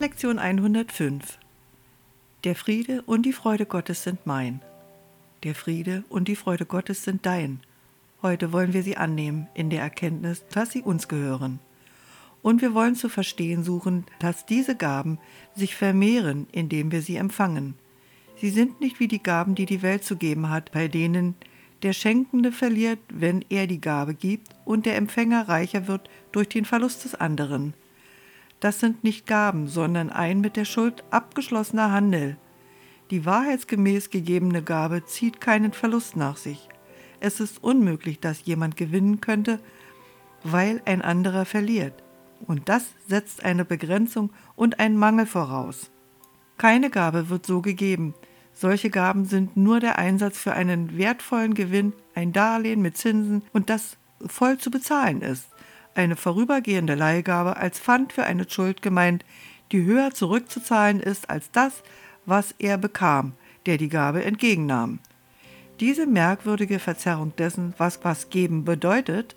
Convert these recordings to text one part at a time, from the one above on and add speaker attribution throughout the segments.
Speaker 1: Lektion 105 Der Friede und die Freude Gottes sind mein. Der Friede und die Freude Gottes sind dein. Heute wollen wir sie annehmen in der Erkenntnis, dass sie uns gehören. Und wir wollen zu verstehen suchen, dass diese Gaben sich vermehren, indem wir sie empfangen. Sie sind nicht wie die Gaben, die die Welt zu geben hat, bei denen der Schenkende verliert, wenn er die Gabe gibt, und der Empfänger reicher wird durch den Verlust des anderen. Das sind nicht Gaben, sondern ein mit der Schuld abgeschlossener Handel. Die wahrheitsgemäß gegebene Gabe zieht keinen Verlust nach sich. Es ist unmöglich, dass jemand gewinnen könnte, weil ein anderer verliert. Und das setzt eine Begrenzung und einen Mangel voraus. Keine Gabe wird so gegeben. Solche Gaben sind nur der Einsatz für einen wertvollen Gewinn, ein Darlehen mit Zinsen und das voll zu bezahlen ist eine vorübergehende Leihgabe als Pfand für eine Schuld gemeint, die höher zurückzuzahlen ist als das, was er bekam, der die Gabe entgegennahm. Diese merkwürdige Verzerrung dessen, was was geben bedeutet,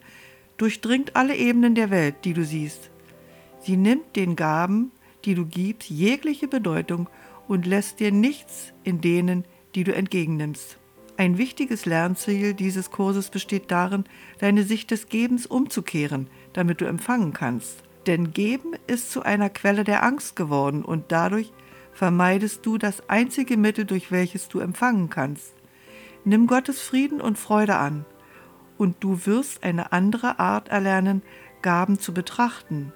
Speaker 1: durchdringt alle Ebenen der Welt, die du siehst. Sie nimmt den Gaben, die du gibst, jegliche Bedeutung und lässt dir nichts in denen, die du entgegennimmst. Ein wichtiges Lernziel dieses Kurses besteht darin, deine Sicht des Gebens umzukehren, damit du empfangen kannst. Denn Geben ist zu einer Quelle der Angst geworden und dadurch vermeidest du das einzige Mittel, durch welches du empfangen kannst. Nimm Gottes Frieden und Freude an, und du wirst eine andere Art erlernen, Gaben zu betrachten.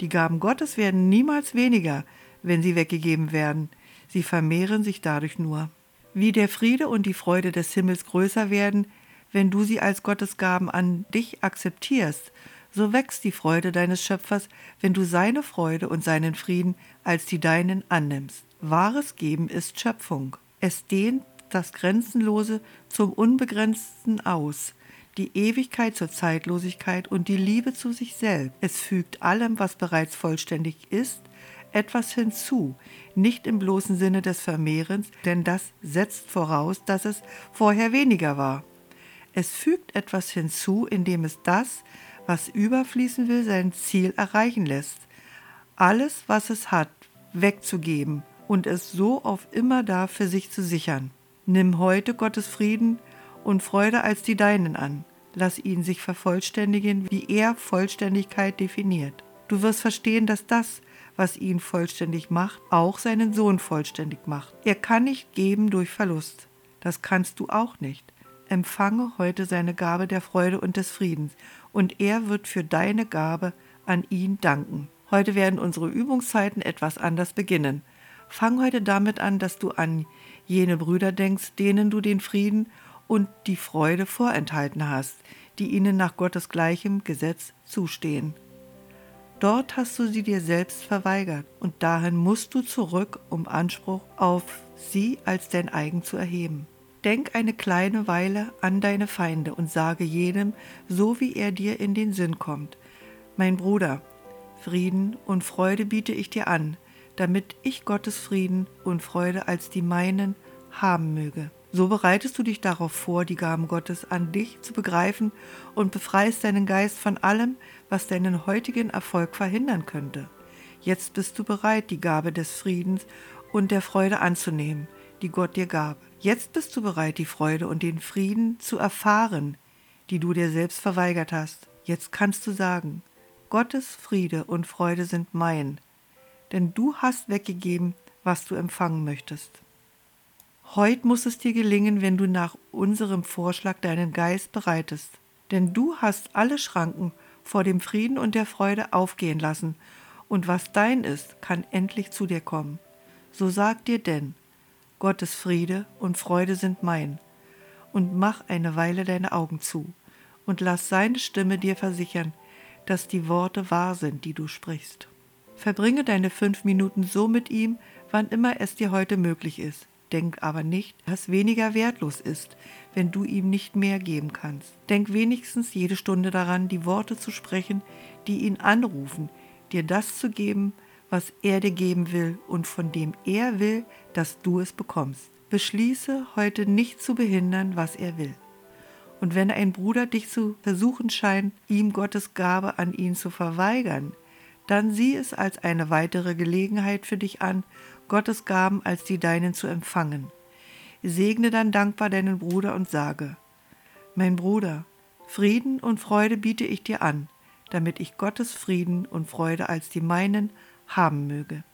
Speaker 1: Die Gaben Gottes werden niemals weniger, wenn sie weggegeben werden, sie vermehren sich dadurch nur wie der Friede und die Freude des Himmels größer werden, wenn du sie als Gottesgaben an dich akzeptierst, so wächst die Freude deines Schöpfers, wenn du seine Freude und seinen Frieden als die deinen annimmst. Wahres Geben ist Schöpfung. Es dehnt das Grenzenlose zum Unbegrenzten aus, die Ewigkeit zur Zeitlosigkeit und die Liebe zu sich selbst. Es fügt allem, was bereits vollständig ist, etwas hinzu, nicht im bloßen Sinne des Vermehrens, denn das setzt voraus, dass es vorher weniger war. Es fügt etwas hinzu, indem es das, was überfließen will, sein Ziel erreichen lässt. Alles, was es hat, wegzugeben und es so auf immer da für sich zu sichern. Nimm heute Gottes Frieden und Freude als die deinen an. Lass ihn sich vervollständigen, wie er Vollständigkeit definiert. Du wirst verstehen, dass das, was ihn vollständig macht, auch seinen Sohn vollständig macht. Er kann nicht geben durch Verlust. Das kannst du auch nicht. Empfange heute seine Gabe der Freude und des Friedens, und er wird für deine Gabe an ihn danken. Heute werden unsere Übungszeiten etwas anders beginnen. Fang heute damit an, dass du an jene Brüder denkst, denen du den Frieden und die Freude vorenthalten hast, die ihnen nach Gottes gleichem Gesetz zustehen. Dort hast du sie dir selbst verweigert und dahin musst du zurück, um Anspruch auf sie als dein eigen zu erheben. Denk eine kleine Weile an deine Feinde und sage jedem, so wie er dir in den Sinn kommt. Mein Bruder, Frieden und Freude biete ich dir an, damit ich Gottes Frieden und Freude als die meinen haben möge. So bereitest du dich darauf vor, die Gaben Gottes an dich zu begreifen und befreist deinen Geist von allem, was deinen heutigen Erfolg verhindern könnte. Jetzt bist du bereit, die Gabe des Friedens und der Freude anzunehmen, die Gott dir gab. Jetzt bist du bereit, die Freude und den Frieden zu erfahren, die du dir selbst verweigert hast. Jetzt kannst du sagen, Gottes Friede und Freude sind mein, denn du hast weggegeben, was du empfangen möchtest. Heut muss es dir gelingen, wenn du nach unserem Vorschlag deinen Geist bereitest. Denn du hast alle Schranken vor dem Frieden und der Freude aufgehen lassen, und was dein ist, kann endlich zu dir kommen. So sag dir denn, Gottes Friede und Freude sind mein, und mach eine Weile deine Augen zu, und lass seine Stimme dir versichern, dass die Worte wahr sind, die du sprichst. Verbringe deine fünf Minuten so mit ihm, wann immer es dir heute möglich ist. Denk aber nicht, dass weniger wertlos ist, wenn du ihm nicht mehr geben kannst. Denk wenigstens jede Stunde daran, die Worte zu sprechen, die ihn anrufen, dir das zu geben, was er dir geben will und von dem er will, dass du es bekommst. Beschließe heute nicht zu behindern, was er will. Und wenn ein Bruder dich zu versuchen scheint, ihm Gottes Gabe an ihn zu verweigern, dann sieh es als eine weitere Gelegenheit für dich an, Gottes Gaben als die deinen zu empfangen. Segne dann dankbar deinen Bruder und sage, Mein Bruder, Frieden und Freude biete ich dir an, damit ich Gottes Frieden und Freude als die meinen haben möge.